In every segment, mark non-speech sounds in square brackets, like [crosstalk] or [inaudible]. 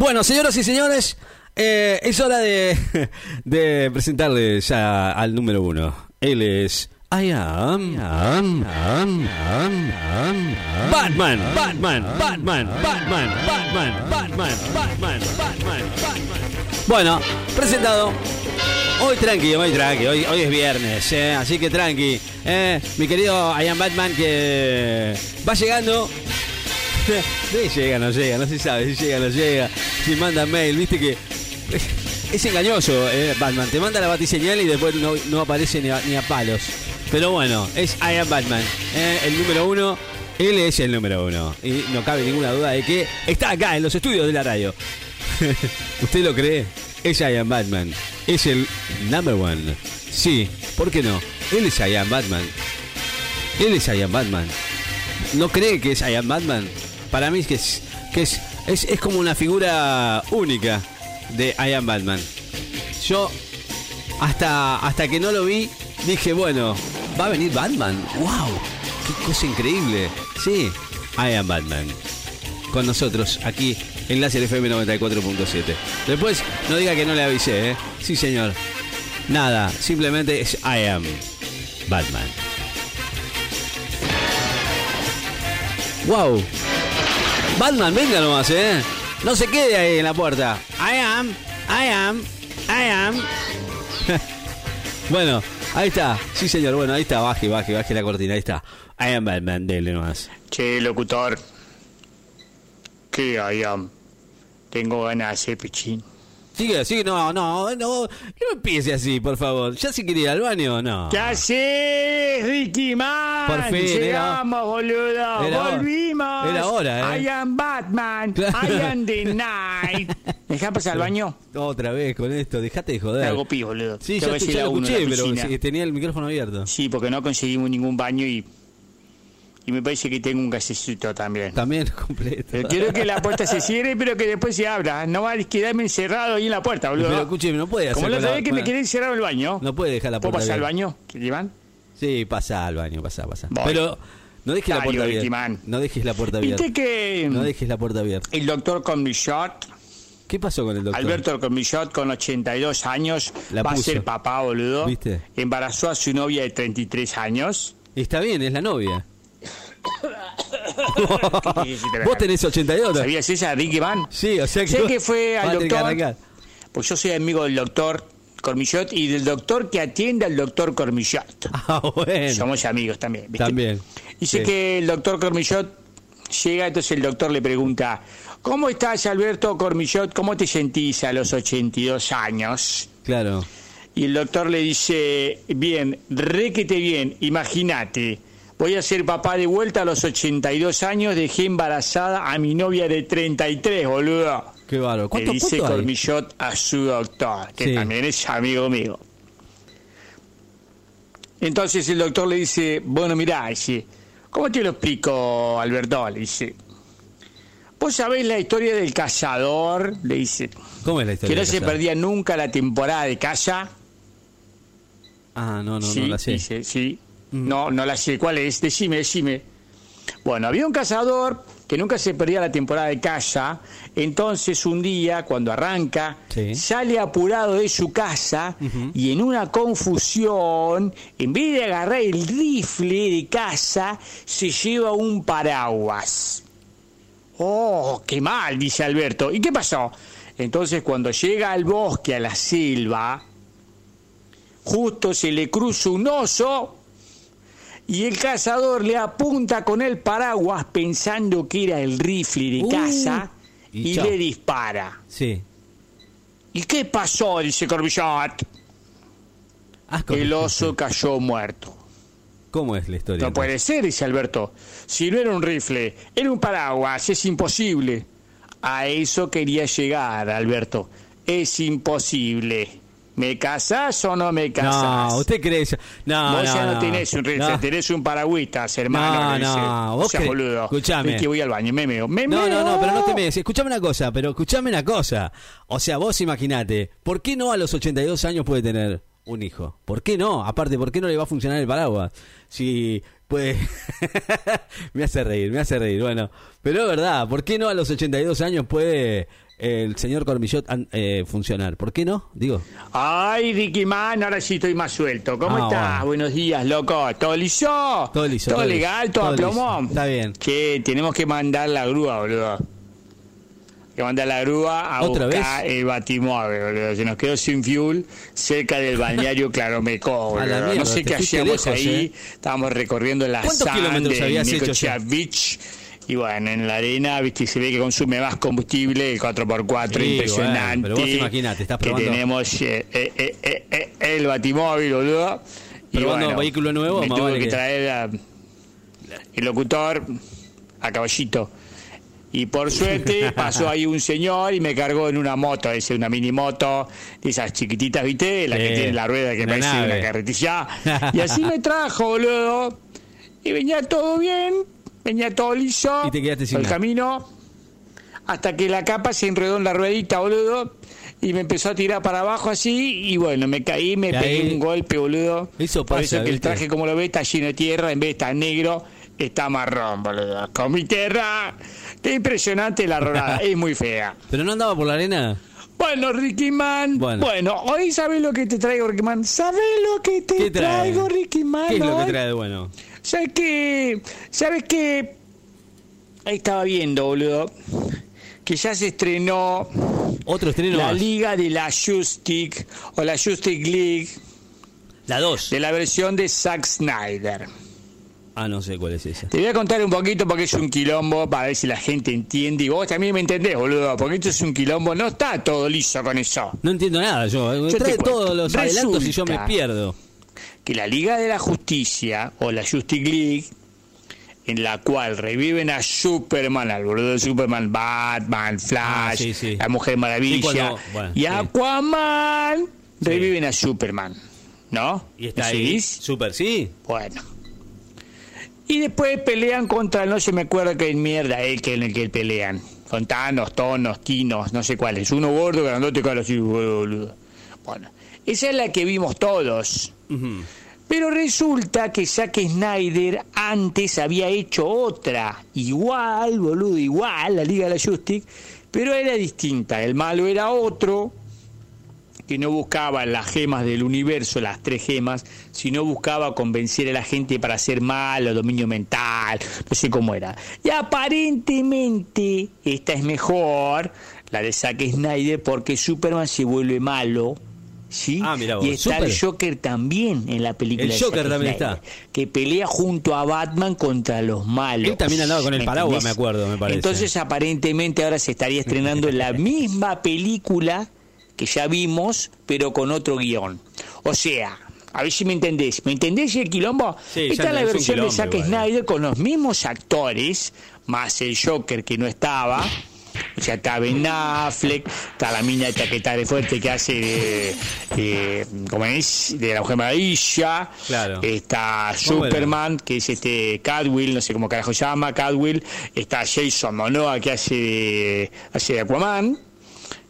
Bueno, señoras y señores, eh, es hora de, de presentarle ya al número uno. Él es I am, am, am, am, am, Batman, Batman, Batman, Batman, Batman, Batman, Batman, Batman, Batman. Bueno, presentado. Hoy tranqui, hoy tranqui, hoy, hoy es viernes, eh, así que tranqui. Eh, mi querido I am Batman que va llegando. Sí, llega, no llega, no se sabe si llega, no llega, si manda mail, viste que es engañoso, eh, Batman. Te manda la batiseñal y después no, aparece ni a, ni a palos. Pero bueno, es I am Batman, eh, el número uno. Él es el número uno. Y no cabe ninguna duda de que está acá en los estudios de la radio. [laughs] ¿Usted lo cree? Es I am Batman. Es el number one. Sí, ¿por qué no? Él es I am Batman. Él es I am Batman. ¿No cree que es I am Batman? Para mí es que es, es, es como una figura única de I am Batman. Yo, hasta, hasta que no lo vi, dije, bueno, va a venir Batman. ¡Wow! ¡Qué cosa increíble! Sí, I am Batman. Con nosotros, aquí en Láser FM 94.7. Después, no diga que no le avisé, ¿eh? Sí, señor. Nada, simplemente es I am Batman. ¡Wow! Batman, venga nomás, ¿eh? No se quede ahí en la puerta. I am, I am, I am. [laughs] bueno, ahí está. Sí, señor. Bueno, ahí está. Baje, baje, baje la cortina. Ahí está. I am Batman. Dele nomás. Che, locutor. ¿Qué I am? Tengo ganas de hacer pichín. Sigue, sigue. No, no, no. No empiece así, por favor. ¿Ya se quiere ir al baño no? ¿Qué haces, Ricky Man? Por fin, era- Llegamos, boludo. era hora. Volvimos. Era hora, ¿eh? I am Batman. [laughs] Claro. I am the night. ¿Dejá pasar al baño? Otra vez con esto. Dejate de Me joder. hago pis, boludo. Sí, ya, te- ya lo uno escuché, la pero sí, tenía el micrófono abierto. Sí, porque no conseguimos ningún baño y... Y me parece que tengo un gasecito también. También [laughs] completo. Pero quiero que la puerta se cierre, pero que después se abra. No va a quedarme encerrado ahí en la puerta, boludo. Pero escúcheme, no puede hacer. Como la con otra vez que con me quedé encerrado en el baño. No puede dejar la ¿Puedo puerta pasar al baño? ¿Qué llevan? Sí, pasa al baño, pasa, pasa. Voy. Pero no dejes la puerta abierta. No dejes la puerta abierta. Viste que No dejes la puerta abierta. el doctor Comillot, ¿Qué pasó con el doctor? Alberto Comillot, con 82 años, La va a ser papá, boludo. ¿Viste? Embarazó a su novia de 33 años. Está bien, es la novia. [coughs] ¿Qué quisiste Vos tenés 82. ¿Sabías esa, Ricky Van? Sí, o sea que. Sé que fue al doctor. Pues yo soy amigo del doctor Cormillot y del doctor que atiende al doctor Cormillot. [laughs] Ah, bueno. Somos amigos también, ¿viste? También. Dice Sí. que el doctor Cormillot llega, entonces el doctor le pregunta, ¿cómo estás Alberto Cormillot? ¿Cómo te sentís a los 82 años? Claro. Y el doctor le dice, bien, requete bien, imagínate, voy a ser papá de vuelta a los 82 años, dejé embarazada a mi novia de 33, boludo. Qué bárbaro. Le ¿Cuánto, dice hay? Cormillot a su doctor, que Sí. también es amigo mío. Entonces el doctor le dice, bueno, mirá, dice, ¿cómo te lo explico, Alberto? Le dice, ¿vos sabés la historia del cazador? Le dice, ¿Cómo es la historia? que no se perdía nunca la temporada de caza. Ah, no, no, sí, no la sé. dice, sí. Mm. No, no la sé. ¿Cuál es? Decime, decime. Bueno, había un cazador que nunca se perdía la temporada de caza. Entonces, un día, cuando arranca, Sí. sale apurado de su casa y en una confusión, en vez de agarrar el rifle de caza, se lleva un paraguas. Oh, qué mal, dice Alberto. ¿Y qué pasó? Entonces, cuando llega al bosque, a la selva, justo se le cruza un oso y el cazador le apunta con el paraguas pensando que era el rifle de Uh, caza y le dispara. Sí. ¿Y qué pasó? dice Corbillot. Asco. El oso cayó muerto. ¿Cómo es la historia? No puede ser, dice Alberto. Si no era un rifle, era un paraguas, es imposible. A eso quería llegar, Alberto. Es imposible. ¿Me casás o no me casás? No, usted cree eso. No, Vos no, ya no, no. tenés un No. tenés un paragüitas, hermano. No, no, vos O sea, boludo. Escuchame. Es que voy al baño, me meo. Me No, no, meo. no, pero no te me Escuchame una cosa, pero escuchame una cosa. O sea, vos imaginate, ¿por qué no a los 82 años puede tener un hijo? ¿Por qué no? Aparte, ¿por qué no le va a funcionar el paraguas? Si puede... [laughs] me hace reír, me hace reír. Bueno, pero es verdad, ¿por qué no a los 82 años puede el señor Cormillot eh, funcionar. ¿Por qué no? Digo. Ay, Ricky Man, ahora sí estoy más suelto. ¿Cómo Ah, estás? bueno. Buenos días, loco. ¿Todo liso? Todo liso, ¿Todo, todo legal? ¿Todo, a todo plomo? Está bien. Che, tenemos que mandar la grúa, boludo. Que mandar la grúa a ¿Otra buscar el batimóvil, boludo. Se nos quedó sin fuel cerca del balneario [laughs] Claromecó, A la boludo. mierda, no sé qué hacíamos lejos, ahí. eh. Estábamos recorriendo la ¿Cuántos sand de ya? Beach. Y bueno, en la arena, viste, se ve que consume más combustible, el 4x4, Sí, impresionante. bueno, pero vos imaginate, estás que probando- tenemos eh, eh, el batimóvil, boludo. Y Probando vehículo nuevo, me más tuve vale que que- traer a- el locutor a caballito. Y por suerte [laughs] pasó ahí un señor y me cargó en una moto, ese, una mini moto, de esas chiquititas, ¿viste? La que Sí, tiene la rueda que parece nave. una carretilla. [laughs] Y así me trajo, boludo. Y venía todo bien, venía todo liso. Y te quedaste sin por el nada. camino. Hasta que la capa se enredó en la ruedita, boludo. Y me empezó a tirar para abajo así. Y bueno, me caí, me pegué un golpe, boludo. Eso Por pasa, eso que el traje, como lo ves, está lleno de tierra. En vez de estar negro, está marrón, boludo. Con mi tierra. Qué impresionante la rodada. [laughs] es muy fea. ¿Pero no andaba por la arena? Bueno, Ricky Man. Bueno. Bueno, hoy sabes lo que te traigo, Ricky Man. ¿Sabes lo que te traigo, Ricky Man? ¿Qué es lo que trae de bueno? ¿Sabes qué? ¿Sabes qué? Ahí estaba viendo, boludo. Que ya se estrenó Otro estreno la más. liga de la Justice o la Justice League La 2. de la versión de Zack Snyder. Ah, no sé cuál es esa. Te voy a contar un poquito porque es un quilombo para ver si la gente entiende y vos también me entendés, boludo, porque esto es un quilombo, no está todo liso con eso. No entiendo nada yo. Me Yo trae todos los adelantos y yo me pierdo. que la Liga de la Justicia o la Justice League, en la cual reviven a Superman, al boludo de Superman, Batman, Flash, Ah, sí, sí. la Mujer Maravilla Sí, cuando- bueno, y. Aquaman, reviven a Superman, ¿no? Y está ¿Me ahí. Super, sí. Bueno. Y después pelean contra, no se me acuerdo qué mierda es que en el que pelean. Fontanos, tonos, tinos, no sé cuáles. Uno gordo, grandote, cara así, boludo. Bueno, esa es la que vimos todos. Pero resulta que Zack Snyder antes había hecho otra, igual, boludo, igual, la Liga de la Justice, pero era distinta. El malo era otro, que no buscaba las gemas del universo, las tres gemas, sino buscaba convencer a la gente para hacer malo, dominio mental, no sé cómo era. Y aparentemente esta es mejor, la de Zack Snyder, porque Superman se vuelve malo. ¿Sí? Ah, vos, y está el. Joker también en la película. El Joker también Snyder, está. Que pelea junto a Batman contra los malos. Él también andaba con el ¿Me paraguas, entendés? me acuerdo, me parece. Entonces, aparentemente, ahora se estaría estrenando la misma película que ya vimos, pero con otro guion. O sea, a ver si me entendés. ¿Me entendés el quilombo? Sí, Esta es la es versión de Zack igual, eh. Snyder con los mismos actores, más el Joker que no estaba. O sea, está Ben Affleck, está la mina esta que está de fuerte que hace de, de- ¿cómo es? De la Mujer Maravilla. Claro. Está. Superman, que es este Cadwill, no sé cómo carajo se llama, Cadwill. Está Jason Momoa, que hace de, hace de Aquaman.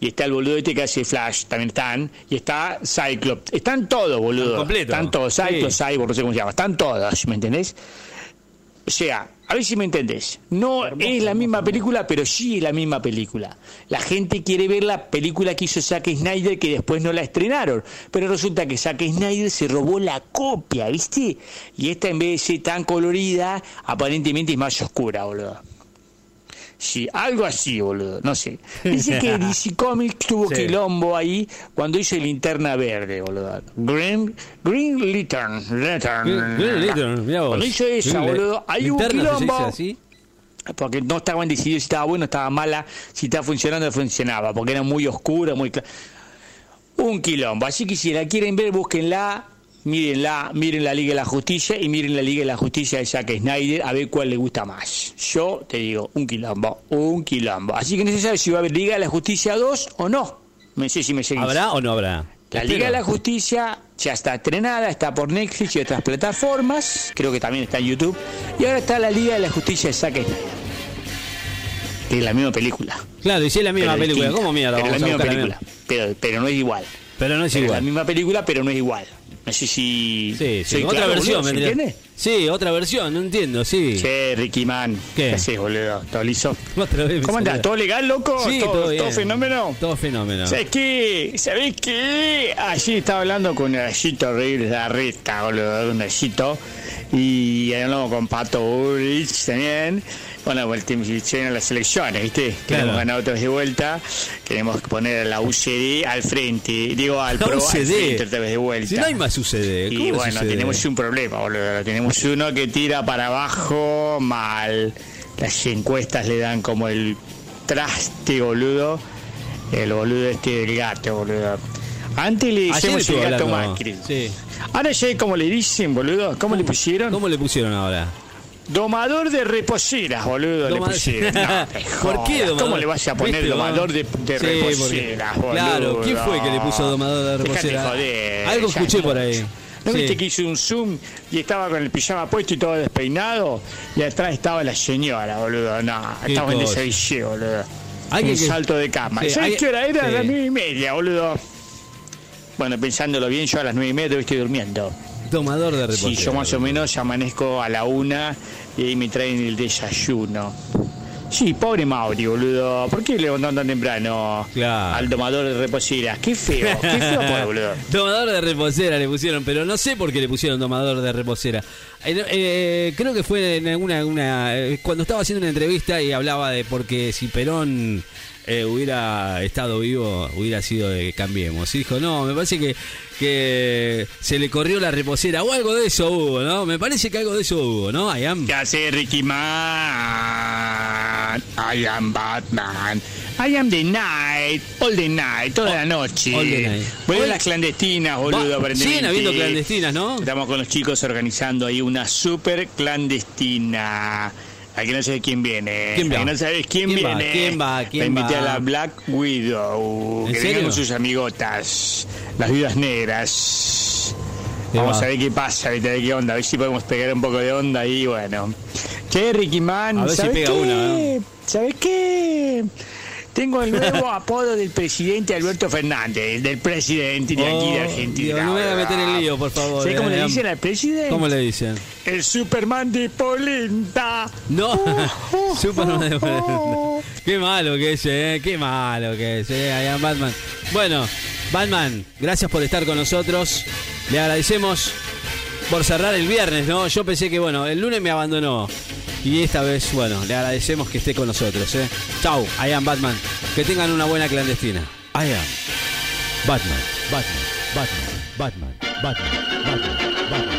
Y está el boludo este que hace Flash, también están. Y está Cyclops. Están todos, boludo. Están completos. Están todos. Cyclops, Sí. Cyborg, no sé cómo se llama. Están todos, ¿me entendés? O sea, a ver si me entendés. No es la misma película, pero sí es la misma película. La gente quiere ver la película que hizo Zack Snyder que después no la estrenaron. Pero resulta que Zack Snyder se robó la copia, ¿viste? Y esta en vez de ser tan colorida, aparentemente es más oscura, boludo. Sí, algo así, boludo, no sé. [laughs] Dice que DC Comics tuvo Sí. quilombo ahí cuando hizo Linterna Verde, boludo. Green, Green Lantern. Green- Green Lantern, mirá vos. Cuando hizo esa, Green- boludo, ¿se dice quilombo. Porque no estaban decididos si estaba bueno, estaba mala, si estaba funcionando, funcionaba, porque era muy oscura, muy clara. Un quilombo. Así que si la quieren ver, búsquenla, mírenla, miren la Liga de la Justicia y miren la Liga de la Justicia de Zack Snyder a ver cuál les gusta más. Yo te digo, un quilombo, un quilombo. Así que no se sabe si va a haber Liga de la Justicia 2 o no. No sé si me seguís. ¿Habrá o no habrá? La Espero. Liga de la Justicia ya está estrenada, está por Netflix y otras plataformas, creo que también está en YouTube. Y ahora está la Liga de la Justicia de Zack Snyder. Que es la misma película. Claro, y si es la misma pero película, distinta. ¿cómo mierda? Pero vamos la a misma buscar la película. misma? Pero, pero no es igual. Pero no es Pero es la igual. misma película, pero no es igual. Si. Sí, sí, soy otra claro, versión, boludo, ¿se vendría. entiende? Sí, otra versión, no entiendo, sí. Che, Ricky Man. ¿Qué? haces, boludo? ¿Todo liso? Otra vez me ¿Cómo andás? ¿Todo legal, loco? Sí, ¿Todo, todo bien. todo fenómeno? Todo fenómeno. ¿Sabes qué? ¿Sabés qué? Allí estaba hablando con Nayito Reyes de Arreta, boludo, un Nayito. Y hablamos con Pato Bullrich también. Bueno, pues, el team llegan las elecciones, ¿viste? Queremos Claro. ganar otra vez de vuelta. Queremos poner a la UCD al frente. Digo, al La PRO al UCD. frente otra vez de vuelta. Si no hay más sucede. Y bueno, tenemos un problema, boludo. Tenemos uno que tira para abajo mal. Las encuestas le dan como el traste, boludo. El boludo este del gato, boludo. Antes le decíamos el gato. Macri. Sí. Ahora ya como le dicen, boludo. ¿Cómo le pusieron? ¿Cómo le pusieron ahora? Domador de reposeras, boludo, le pusieron. [laughs] No, ¿Por qué domador? ¿Cómo le vas a poner ¿Viste, domador de, de Sí, reposeras, porque- boludo? Claro, ¿quién fue que le puso domador de Dejate reposera? joder, Algo escuché por ahí. ¿No Sí. viste que hizo un zoom y estaba con el pijama puesto y todo despeinado? Y atrás estaba la señora, boludo. No, estaba en desavillé, boludo. Un que- salto de cama. Sí, ¿Sabes alguien- qué hora era? sí. Las nueve y media, boludo. Bueno, pensándolo bien, yo a las nueve y media estoy durmiendo. Tomador de reposera. Sí, yo más o menos amanezco a la una y ahí me traen el desayuno. Sí, pobre Mauri, boludo. ¿Por qué le levantan tan temprano Claro. al domador de reposeras? Qué feo, qué feo, [laughs] pobre, boludo. Domador de reposera le pusieron, pero no sé por qué le pusieron domador de reposera. Eh, eh, creo que fue en alguna, una, eh, cuando estaba haciendo una entrevista y hablaba de porque si Perón eh, hubiera estado vivo, hubiera sido de Cambiemos. Y dijo, no, me parece que, que se le corrió la reposera o algo de eso hubo, ¿no? Me parece que algo de eso hubo, ¿no? I am. ¿Qué hace Ricky Man? I am Batman. I am the night, all the night, toda la noche. all the night. Hoy- las clandestinas, boludo, Va- siguen habiendo clandestinas, ¿no? Estamos con los chicos organizando ahí una super clandestina. Aquí no sabes quién viene. ¿Quién va? Aquí no sabes quién, ¿Quién va? viene. ¿Quién va? ¿Quién La invité va? a la Black Widow. ¿En que serio? con sus amigotas. Las viudas negras. ¿Qué Vamos va? a ver qué pasa, a ver qué onda, a ver si podemos pegar un poco de onda ahí, bueno. Che, Ricky Man, A ver si ¿sabes pega qué? una, ¿no? ¿Sabes qué? Tengo el nuevo [laughs] apodo del presidente Alberto Fernández, del presidente de aquí de Oh, Argentina. No me voy a meter en lío, por favor. ¿Sabes cómo eh, le am- dicen al presidente? ¿Cómo le dicen? El Superman de Polenta. No, Oh, [laughs] Superman de oh, oh. Qué malo que es, eh, qué malo que es, eh, I am Batman. Bueno, Batman, gracias por estar con nosotros. Le agradecemos por cerrar el viernes, ¿no? Yo pensé que, bueno, el lunes me abandonó. Y esta vez, bueno, le agradecemos que esté con nosotros. ¿eh? Chau, I am Batman. Que tengan una buena clandestina. I am Batman, Batman, Batman, Batman, Batman, Batman. Batman.